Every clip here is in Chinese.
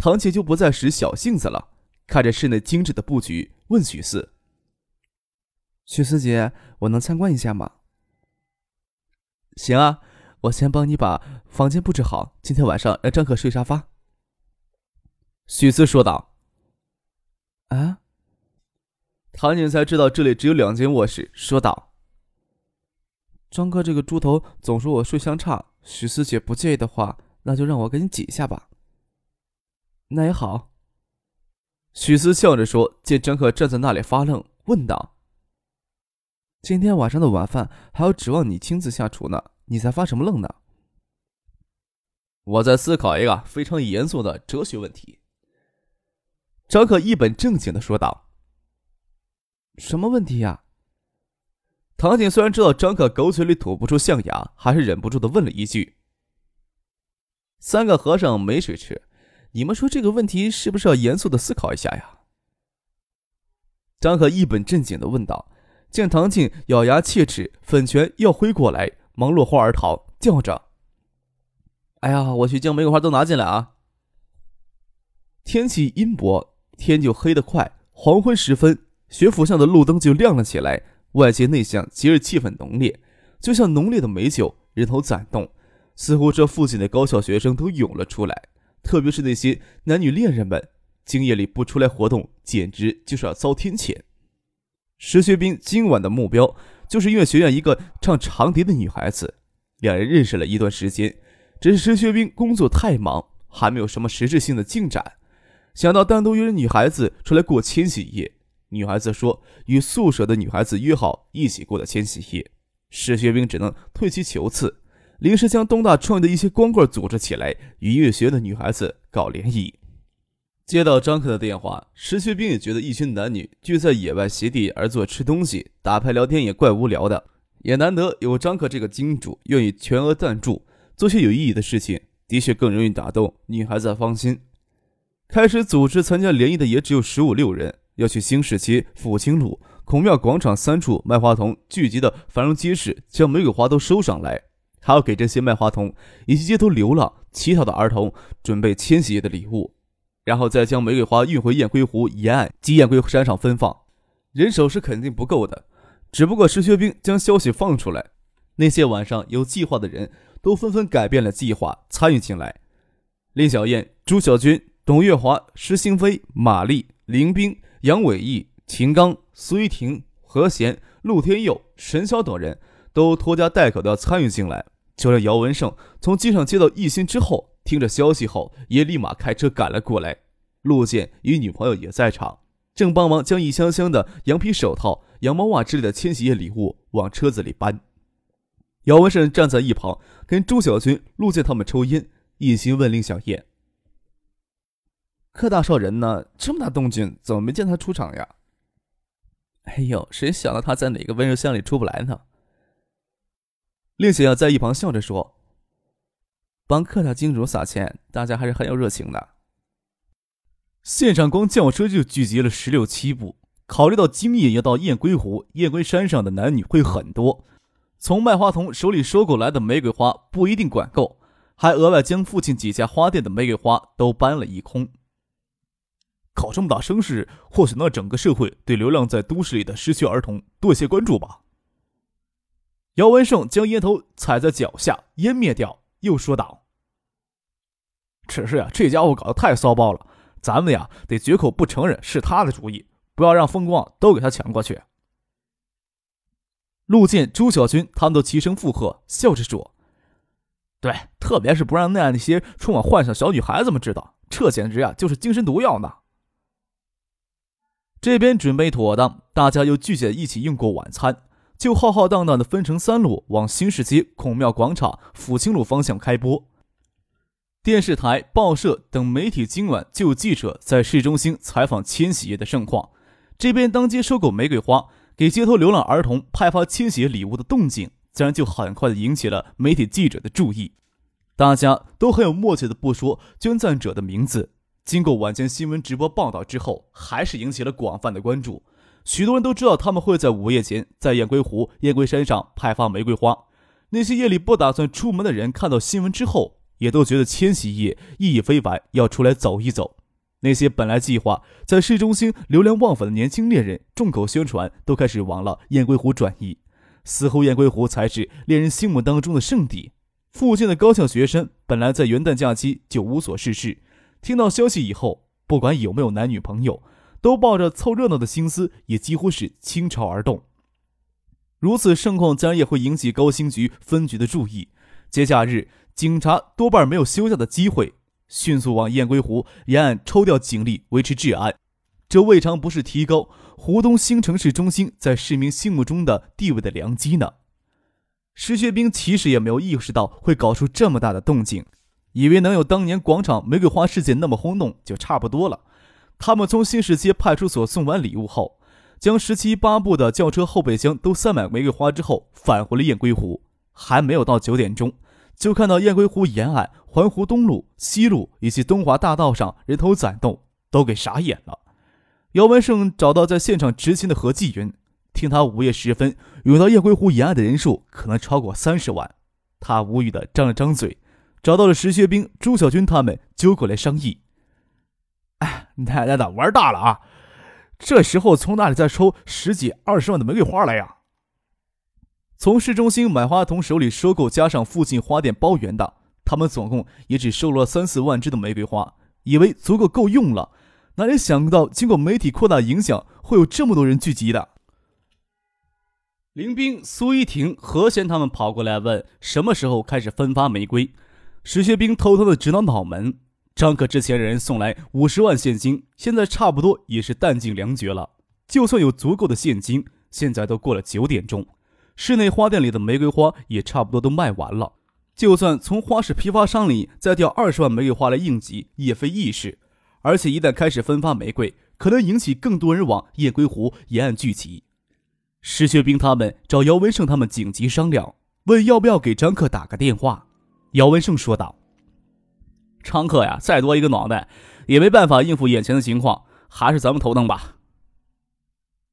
唐姐就不再使小性子了，看着室内精致的布局，问许四：“许四姐，我能参观一下吗？”“行啊，我先帮你把房间布置好，今天晚上让张可睡沙发。”许四说道。“啊？”唐姐才知道这里只有两间卧室，说道：“张哥这个猪头总说我睡相差，许四姐不介意的话，那就让我给你挤一下吧。”那也好。许思笑着说，见张可站在那里发愣，问道：“今天晚上的晚饭还要指望你亲自下厨呢，你在发什么愣呢？”我在思考一个非常严肃的哲学问题。张可一本正经的说道：“什么问题呀？”唐景虽然知道张可狗嘴里吐不出象牙，还是忍不住的问了一句：“三个和尚没水吃。”你们说这个问题是不是要严肃的思考一下呀？张可一本正经的问道。见唐静咬牙切齿，粉拳要挥过来，忙落荒而逃，叫着：“哎呀，我去将玫瑰花都拿进来啊！”天气阴薄，天就黑得快。黄昏时分，学府巷的路灯就亮了起来，外界内向节日气氛浓烈，就像浓烈的美酒，人头攒动，似乎这附近的高校学生都涌了出来。特别是那些男女恋人们，今夜里不出来活动，简直就是要遭天谴。石学兵今晚的目标就是音乐学院一个唱长笛的女孩子，两人认识了一段时间，只是石学兵工作太忙，还没有什么实质性的进展。想到单独约女孩子出来过千禧夜，女孩子说与宿舍的女孩子约好一起过的千禧夜，石学兵只能退其求次。临时将东大创业的一些光棍组织起来，与音乐学院的女孩子搞联谊。接到张克的电话，石学兵也觉得一群男女聚在野外席地而坐吃东西、打牌聊天也怪无聊的，也难得有张克这个金主愿意全额赞助，做些有意义的事情，的确更容易打动女孩子芳心。开始组织参加联谊的也只有十五六人，要去新市区、复兴路、孔庙广场三处卖花童聚集的繁荣街市，将玫瑰花都收上来。还要给这些卖花童以及街头流浪乞讨的儿童准备千禧夜的礼物，然后再将玫瑰花运回雁归湖沿岸及雁归山上分放。人手是肯定不够的，只不过石学兵将消息放出来，那些晚上有计划的人都纷纷改变了计划，参与进来。林小燕、朱小军、董月华、石兴飞、马丽、林冰、杨伟义、秦刚、苏玉婷、何贤、陆天佑、沈晓等人。都拖家带口的参与进来，就连姚文胜从机场接到一心之后，听着消息后也立马开车赶了过来。陆健与女朋友也在场，正帮忙将一箱箱的羊皮手套、羊毛袜之类的千禧夜礼物往车子里搬。姚文胜站在一旁跟朱小军、陆健他们抽烟，一心问林小叶：“柯大少人呢？这么大动静，怎么没见他出场呀？”“哎呦，谁想到他在哪个温柔乡里出不来呢？”令小燕在一旁笑着说：“帮客大金主撒钱，大家还是很有热情的。”现场光轿车就聚集了十六七部。考虑到今夜要到雁归湖、雁归山上的男女会很多，从卖花童手里收购来的玫瑰花不一定管够，还额外将附近几家花店的玫瑰花都搬了一空。搞这么大声势，或许能让整个社会对流浪在都市里的失学儿童多些关注吧。姚文胜将烟头踩在脚下，烟灭掉，又说道：“只是呀，这家伙搞得太骚包了，咱们呀得绝口不承认是他的主意，不要让风光都给他抢过去。”陆健、朱小军他们都齐声附和，笑着说：“对，特别是不让那样那些充满幻想小女孩子们知道，这简直呀就是精神毒药呢。”这边准备妥当，大家又聚在一起用过晚餐。就浩浩荡荡的分成三路往新市街、孔庙广场、抚清路方向开播。电视台、报社等媒体今晚就有记者在市中心采访千禧夜的盛况。这边当街收购玫瑰花，给街头流浪儿童派发千禧礼物的动静，自然就很快的引起了媒体记者的注意。大家都很有默契的不说捐赞者的名字。经过晚间新闻直播报道之后，还是引起了广泛的关注。许多人都知道他们会在午夜前在雁归湖、雁归山上派发玫瑰花。那些夜里不打算出门的人看到新闻之后，也都觉得千禧夜意义非凡，要出来走一走。那些本来计划在市中心流连忘返的年轻恋人，众口宣传都开始往了雁归湖转移，似乎雁归湖才是恋人心目当中的圣地。附近的高校学生本来在元旦假期就无所事事，听到消息以后，不管有没有男女朋友。都抱着凑热闹的心思，也几乎是倾巢而动。如此盛况，自然也会引起高新局分局的注意。节假日，警察多半没有休假的机会，迅速往雁归湖沿岸抽调警力维持治安。这未尝不是提高湖东新城市中心在市民心目中的地位的良机呢。石学兵其实也没有意识到会搞出这么大的动静，以为能有当年广场玫瑰花事件那么轰动就差不多了。他们从新市街派出所送完礼物后，将十七八部的轿车后备箱都塞满玫瑰花之后，返回了雁归湖。还没有到九点钟，就看到雁归湖沿岸环湖东路、西路以及东华大道上人头攒动，都给傻眼了。姚文胜找到在现场执勤的何继云，听他午夜时分涌到雁归湖沿岸的人数可能超过三十万，他无语的张了张嘴，找到了石学兵、朱小军他们，揪过来商议。哎，奶奶的，玩大了啊！这时候从哪里再抽十几二十万的玫瑰花来呀？从市中心买花童手里收购，加上附近花店包圆的，他们总共也只收了三四万支的玫瑰花，以为足够够用了。哪里想到，经过媒体扩大影响，会有这么多人聚集的。林冰、苏一婷、何贤他们跑过来问，什么时候开始分发玫瑰？石学兵偷偷的指导脑门。张可之前人送来五十万现金，现在差不多也是弹尽粮绝了。就算有足够的现金，现在都过了九点钟，室内花店里的玫瑰花也差不多都卖完了。就算从花市批发商里再调二十万玫瑰花来应急，也非易事。而且一旦开始分发玫瑰，可能引起更多人往雁归湖沿岸聚集。石学兵他们找姚文胜他们紧急商量，问要不要给张克打个电话。姚文胜说道。昌客呀，再多一个脑袋，也没办法应付眼前的情况，还是咱们头疼吧。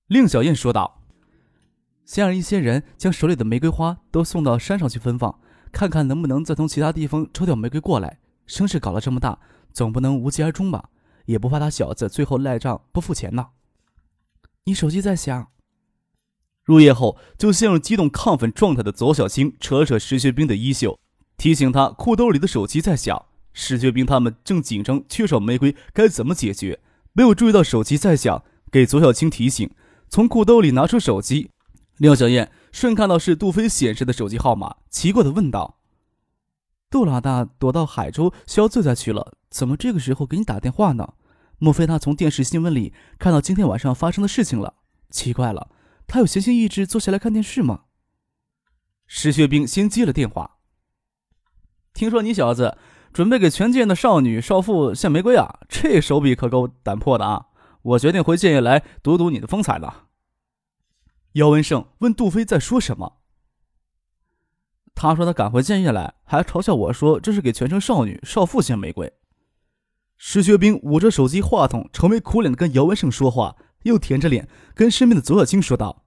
令小燕说道：“先让一些人将手里的玫瑰花都送到山上去分放，看看能不能再从其他地方抽调玫瑰过来。声势搞了这么大，总不能无疾而终吧？也不怕他小子最后赖账不付钱呢。”你手机在响。入夜后就陷入激动亢奋状态的左小青扯了扯石学兵的衣袖，提醒他裤兜里的手机在响。石学兵他们正紧张，缺少玫瑰该怎么解决？没有注意到手机在响，给左小青提醒。从裤兜里拿出手机，廖小燕顺看到是杜飞显示的手机号码，奇怪的问道：“杜老大躲到海州消罪再去了，怎么这个时候给你打电话呢？莫非他从电视新闻里看到今天晚上发生的事情了？奇怪了，他有闲心逸致坐下来看电视吗？”石学兵先接了电话，听说你小子。准备给全县的少女少妇献玫瑰啊！这手笔可够胆魄的啊！我决定回建业来赌赌你的风采了。姚文胜问杜飞在说什么。他说他赶回建业来，还嘲笑我说这是给全城少女少妇献玫瑰。石学兵捂着手机话筒，愁眉苦脸的跟姚文胜说话，又舔着脸跟身边的左小青说道：“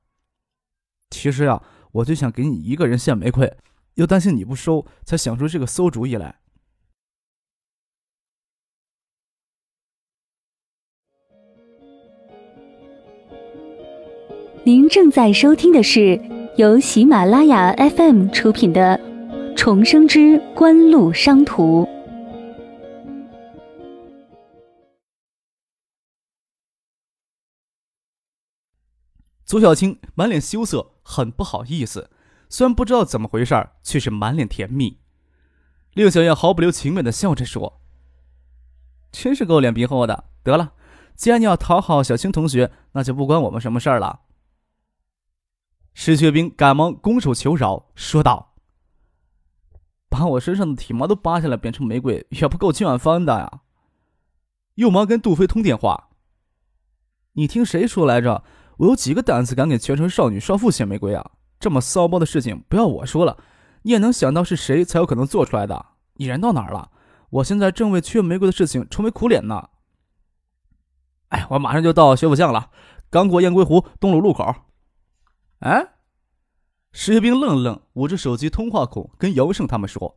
其实啊，我就想给你一个人献玫瑰，又担心你不收，才想出这个馊主意来。”您正在收听的是由喜马拉雅 FM 出品的《重生之官路商途》。左小青满脸羞涩，很不好意思，虽然不知道怎么回事却是满脸甜蜜。令小燕毫不留情面的笑着说：“真是够脸皮厚的。得了，既然你要讨好小青同学，那就不关我们什么事儿了。”石学兵赶忙拱手求饶，说道：“把我身上的体毛都扒下来变成玫瑰，也不够今晚翻的呀。又忙跟杜飞通电话。你听谁说来着？我有几个胆子敢给全城少女少妇献玫瑰啊？这么骚包的事情，不要我说了，你也能想到是谁才有可能做出来的。你人到哪儿了？我现在正为缺玫瑰的事情愁眉苦脸呢。哎，我马上就到学府巷了，刚过燕归湖东路路口。哎，石学兵愣愣，捂着手机通话孔跟姚胜他们说：“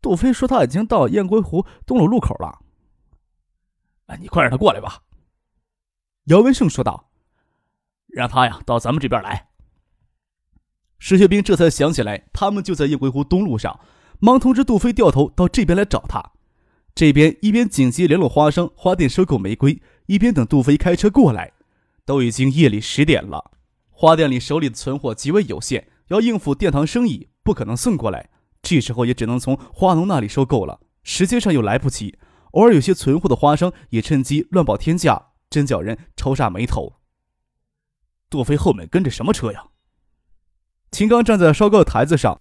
杜飞说他已经到雁归湖东路路口了。”哎，你快让他过来吧。”姚文胜说道。让他呀到咱们这边来。石学兵这才想起来，他们就在雁归湖东路上，忙通知杜飞掉头到这边来找他。这边一边紧急联络花商花店收购玫瑰，一边等杜飞开车过来。都已经夜里十点了，花店里手里的存货极为有限，要应付殿堂生意，不可能送过来。这时候也只能从花农那里收购了，时间上又来不及。偶尔有些存货的花商也趁机乱报天价，真叫人抽煞眉头。杜飞后面跟着什么车呀？秦刚站在稍高的台子上，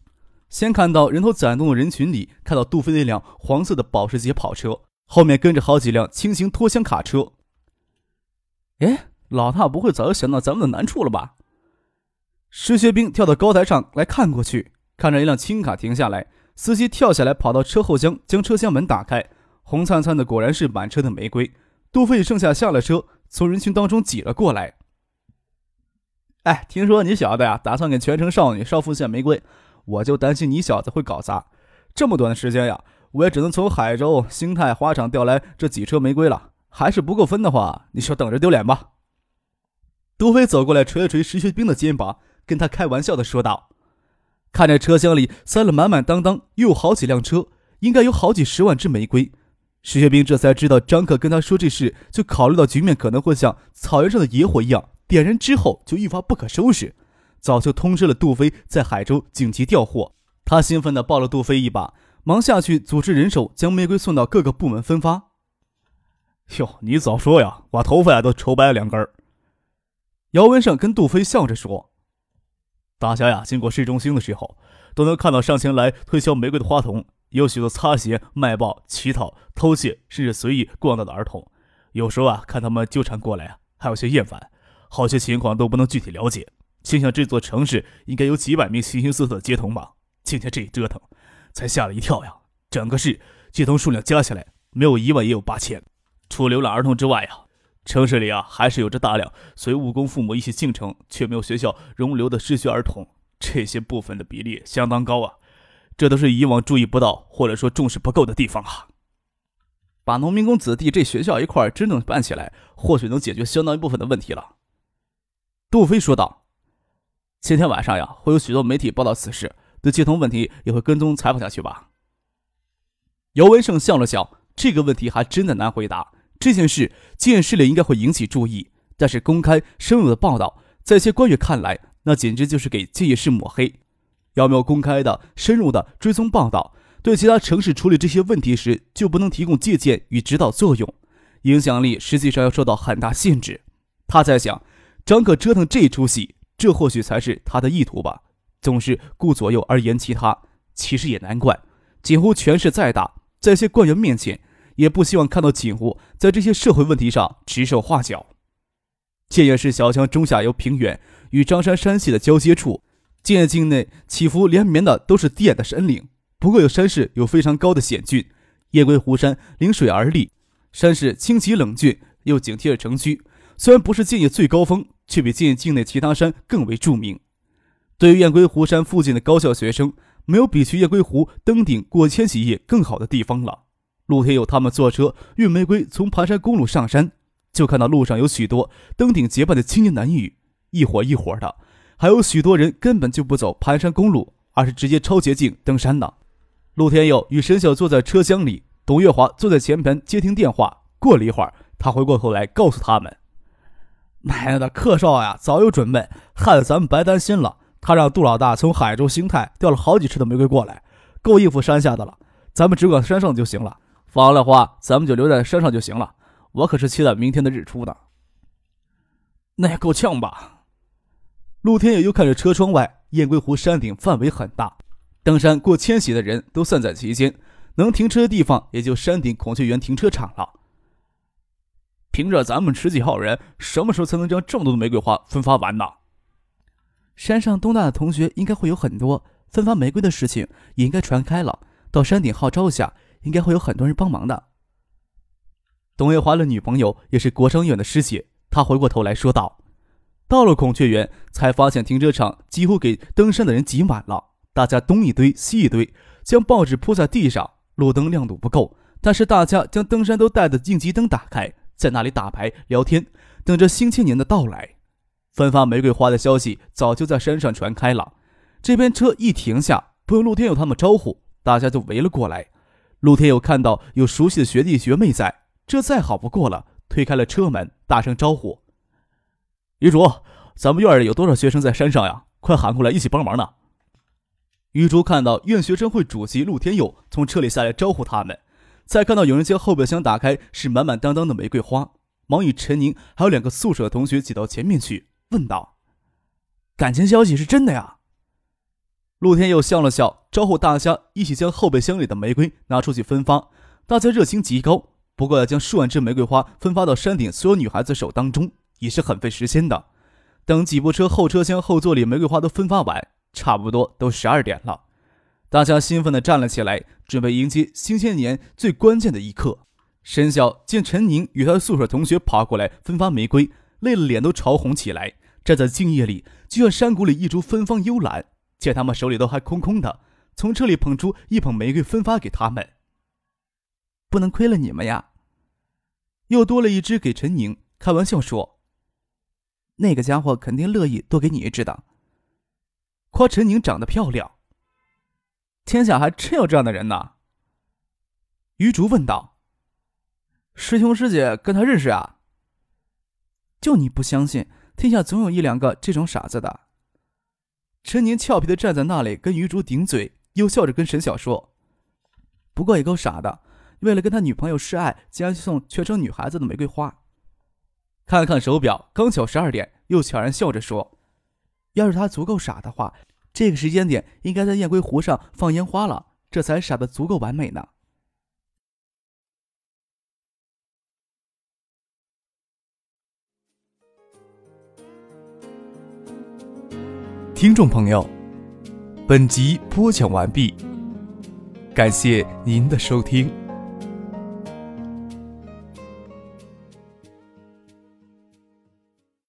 先看到人头攒动的人群里，看到杜飞那辆黄色的保时捷跑车，后面跟着好几辆轻型拖箱卡车。哎，老大不会早就想到咱们的难处了吧？石学兵跳到高台上来看过去，看着一辆轻卡停下来，司机跳下来跑到车后厢，将车厢门打开，红灿灿的果然是满车的玫瑰。杜飞剩下下了车，从人群当中挤了过来。哎，听说你小子呀，打算给全城少女少妇献玫瑰，我就担心你小子会搞砸。这么短的时间呀，我也只能从海州兴泰花场调来这几车玫瑰了，还是不够分的话，你就等着丢脸吧。杜飞走过来，捶了捶石学兵的肩膀，跟他开玩笑的说道：“看着车厢里塞了满满当当，又有好几辆车，应该有好几十万只玫瑰。”石学兵这才知道，张克跟他说这事，就考虑到局面可能会像草原上的野火一样。点燃之后就一发不可收拾，早就通知了杜飞在海州紧急调货。他兴奋地抱了杜飞一把，忙下去组织人手将玫瑰送到各个部门分发。哟，你早说呀，我头发呀都愁白了两根儿。姚文胜跟杜飞笑着说：“大家呀，经过市中心的时候，都能看到上前来推销玫瑰的花童，有许多擦鞋、卖报、乞讨、偷窃，甚至随意逛荡的儿童。有时候啊，看他们纠缠过来啊，还有些厌烦。”好些情况都不能具体了解，心想这座城市应该有几百名形形色色的街童吧。今天这一折腾，才吓了一跳呀！整个市街童数量加起来，没有一万也有八千。除流浪儿童之外呀，城市里啊还是有着大量随务工父母一起进城却没有学校容留的失学儿童，这些部分的比例相当高啊。这都是以往注意不到或者说重视不够的地方啊。把农民工子弟这学校一块真正办起来，或许能解决相当一部分的问题了。杜飞说道：“今天晚上呀，会有许多媒体报道此事，对接通问题也会跟踪采访下去吧。”姚文胜笑了笑，这个问题还真的难回答。这件事见势了应该会引起注意，但是公开深入的报道，在一些官员看来，那简直就是给建业市抹黑。要没有公开的、深入的追踪报道，对其他城市处理这些问题时就不能提供借鉴与指导作用，影响力实际上要受到很大限制。他在想。张可折腾这出戏，这或许才是他的意图吧。总是顾左右而言其他，其实也难怪。几乎权势再大，在一些官员面前，也不希望看到锦湖在这些社会问题上指手画脚。建业市小江中下游平原与张山山系的交接处，建业境内起伏连绵的都是低矮的山岭，不过有山势有非常高的险峻。雁归湖山临水而立，山势清奇冷峻，又紧贴着城区。虽然不是建业最高峰，却比建业境内其他山更为著名。对于雁归湖山附近的高校学生，没有比去雁归湖登顶过千禧夜更好的地方了。陆天佑他们坐车运玫瑰从盘山公路上山，就看到路上有许多登顶结伴的青年男女，一伙一伙的，还有许多人根本就不走盘山公路，而是直接抄捷径登山呢。陆天佑与沈晓坐在车厢里，董月华坐在前排接听电话。过了一会儿，他回过头来告诉他们。奶奶的，客少呀，早有准备，害得咱们白担心了。他让杜老大从海州兴泰调了好几车的玫瑰过来，够应付山下的了。咱们只管山上就行了。放了花，咱们就留在山上就行了。我可是期待明天的日出呢。那也够呛吧？陆天野又看着车窗外，雁归湖山顶范围很大，登山过千禧的人都散在其间，能停车的地方也就山顶孔雀园停车场了。凭着咱们十几号人，什么时候才能将这么多的玫瑰花分发完呢？山上东大的同学应该会有很多，分发玫瑰的事情也应该传开了。到山顶号召下，应该会有很多人帮忙的。董月华的女朋友也是国商院的师姐，她回过头来说道：“到了孔雀园，才发现停车场几乎给登山的人挤满了，大家东一堆西一堆，将报纸铺在地上，路灯亮度不够，但是大家将登山都带的应急灯打开，在那里打牌聊天，等着新青年的到来。分发玫瑰花的消息早就在山上传开了，这边车一停下，不用陆天佑他们招呼。”大家就围了过来，陆天佑看到有熟悉的学弟学妹在，这再好不过了，推开了车门，大声招呼：“余竹，咱们院里有多少学生在山上呀？快喊过来一起帮忙呢！”余竹看到院学生会主席陆天佑从车里下来招呼他们，再看到有人将后备箱打开，是满满当当的玫瑰花，忙与陈宁还有两个宿舍同学挤到前面去，问道：“感情消息是真的呀？”陆天佑笑了笑，招呼大家一起将后备箱里的玫瑰拿出去分发。大家热情极高，不过要将数万支玫瑰花分发到山顶所有女孩子手当中，也是很费时间的。等几部车后车厢后座里玫瑰花都分发完，差不多都十二点了。大家兴奋地站了起来，准备迎接新千年最关键的一刻。沈晓见陈宁与他的宿舍同学爬过来分发玫瑰，累了脸都潮红起来，站在静夜里，就像山谷里一株芬芳幽兰。见他们手里都还空空的，从车里捧出一捧玫瑰分发给他们。不能亏了你们呀！又多了一支给陈宁，开玩笑说：“那个家伙肯定乐意多给你一支的。”夸陈宁长得漂亮。天下还真有这样的人呢。余竹问道：“师兄师姐跟他认识啊？”就你不相信，天下总有一两个这种傻子的。陈宁俏皮的站在那里，跟余竹顶嘴，又笑着跟沈晓说：“不过也够傻的，为了跟他女朋友示爱，竟然送全城女孩子的玫瑰花。”看了看手表，刚巧十二点，又悄然笑着说：“要是他足够傻的话，这个时间点应该在雁归湖上放烟花了，这才傻的足够完美呢。”听众朋友，本集播讲完毕，感谢您的收听。